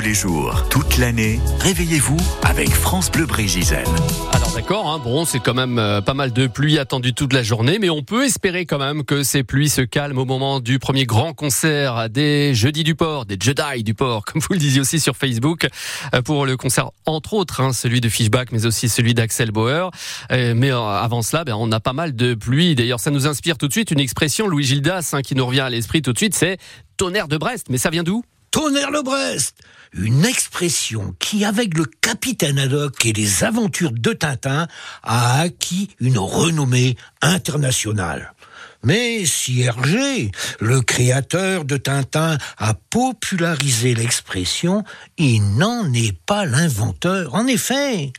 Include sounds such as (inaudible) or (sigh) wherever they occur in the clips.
Tous les jours, toute l'année, réveillez-vous avec France Bleu Brégisel. Alors d'accord, hein, bon, c'est quand même euh, pas mal de pluie attendue toute la journée, mais on peut espérer quand même que ces pluies se calment au moment du premier grand concert des Jeudis du Port, des Jedi du Port, (laughs) comme vous le disiez aussi sur Facebook, euh, pour le concert entre autres, hein, celui de Fishback, mais aussi celui d'Axel Bauer. Euh, mais avant cela, ben, on a pas mal de pluie. D'ailleurs, ça nous inspire tout de suite une expression, Louis Gildas, hein, qui nous revient à l'esprit tout de suite, c'est tonnerre de Brest. Mais ça vient d'où? Tonnerre le Brest Une expression qui, avec le capitaine Haddock et les aventures de Tintin, a acquis une renommée internationale. Mais si Hergé, le créateur de Tintin, a popularisé l'expression, il n'en est pas l'inventeur. En effet,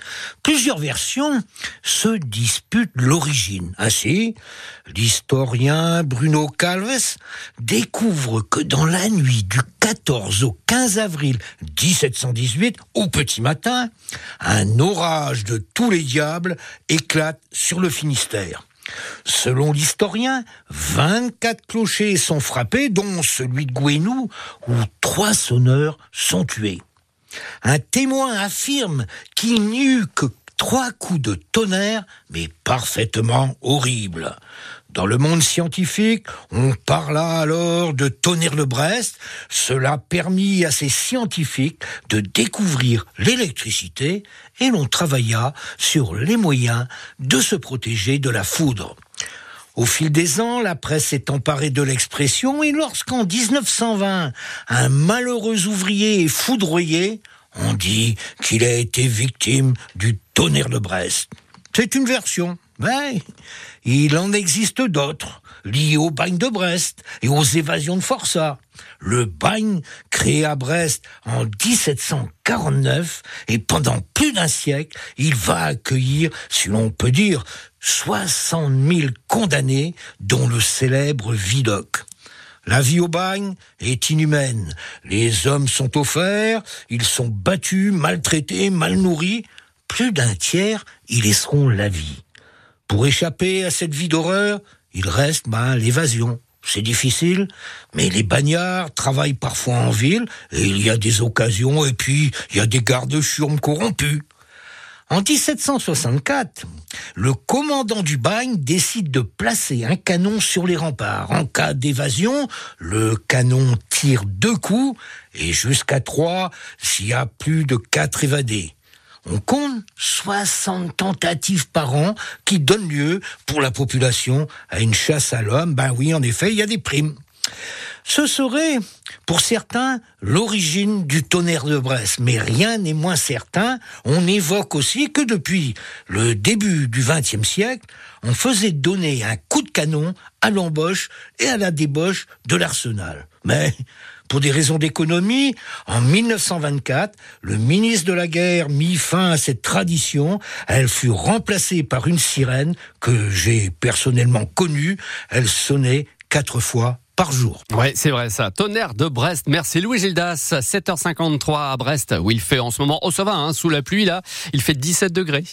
plusieurs versions se disputent l'origine. Ainsi, l'historien Bruno Calves découvre que dans la nuit du 14 au 15 avril 1718, au petit matin, un orage de tous les diables éclate sur le Finistère. Selon l'historien, 24 clochers sont frappés, dont celui de Gouenou, où trois sonneurs sont tués. Un témoin affirme qu'il n'y eut que trois coups de tonnerre, mais parfaitement horribles. Dans le monde scientifique, on parla alors de tonnerre de Brest. Cela permit à ces scientifiques de découvrir l'électricité et l'on travailla sur les moyens de se protéger de la foudre. Au fil des ans, la presse s'est emparée de l'expression et lorsqu'en 1920, un malheureux ouvrier est foudroyé, on dit qu'il a été victime du de Brest. C'est une version. Mais il en existe d'autres, liés au bagne de Brest et aux évasions de forçat. Le bagne, créé à Brest en 1749, et pendant plus d'un siècle, il va accueillir, si l'on peut dire, 60 000 condamnés, dont le célèbre Vidocq. La vie au bagne est inhumaine. Les hommes sont offerts, ils sont battus, maltraités, mal nourris. Plus d'un tiers y laisseront la vie. Pour échapper à cette vie d'horreur, il reste ben, l'évasion. C'est difficile, mais les bagnards travaillent parfois en ville, et il y a des occasions, et puis il y a des gardes-churmes corrompus. En 1764, le commandant du bagne décide de placer un canon sur les remparts. En cas d'évasion, le canon tire deux coups, et jusqu'à trois s'il y a plus de quatre évadés. On compte 60 tentatives par an qui donnent lieu pour la population à une chasse à l'homme. Ben oui, en effet, il y a des primes. Ce serait, pour certains, l'origine du tonnerre de Brest, mais rien n'est moins certain. On évoque aussi que depuis le début du XXe siècle, on faisait donner un coup de canon à l'embauche et à la débauche de l'arsenal. Mais pour des raisons d'économie, en 1924, le ministre de la Guerre mit fin à cette tradition. Elle fut remplacée par une sirène que j'ai personnellement connue. Elle sonnait quatre fois par jour. Ouais, c'est vrai ça. Tonnerre de Brest. Merci Louis Gildas. 7h53 à Brest où il fait en ce moment, oh ça va, hein, sous la pluie là, il fait 17 degrés.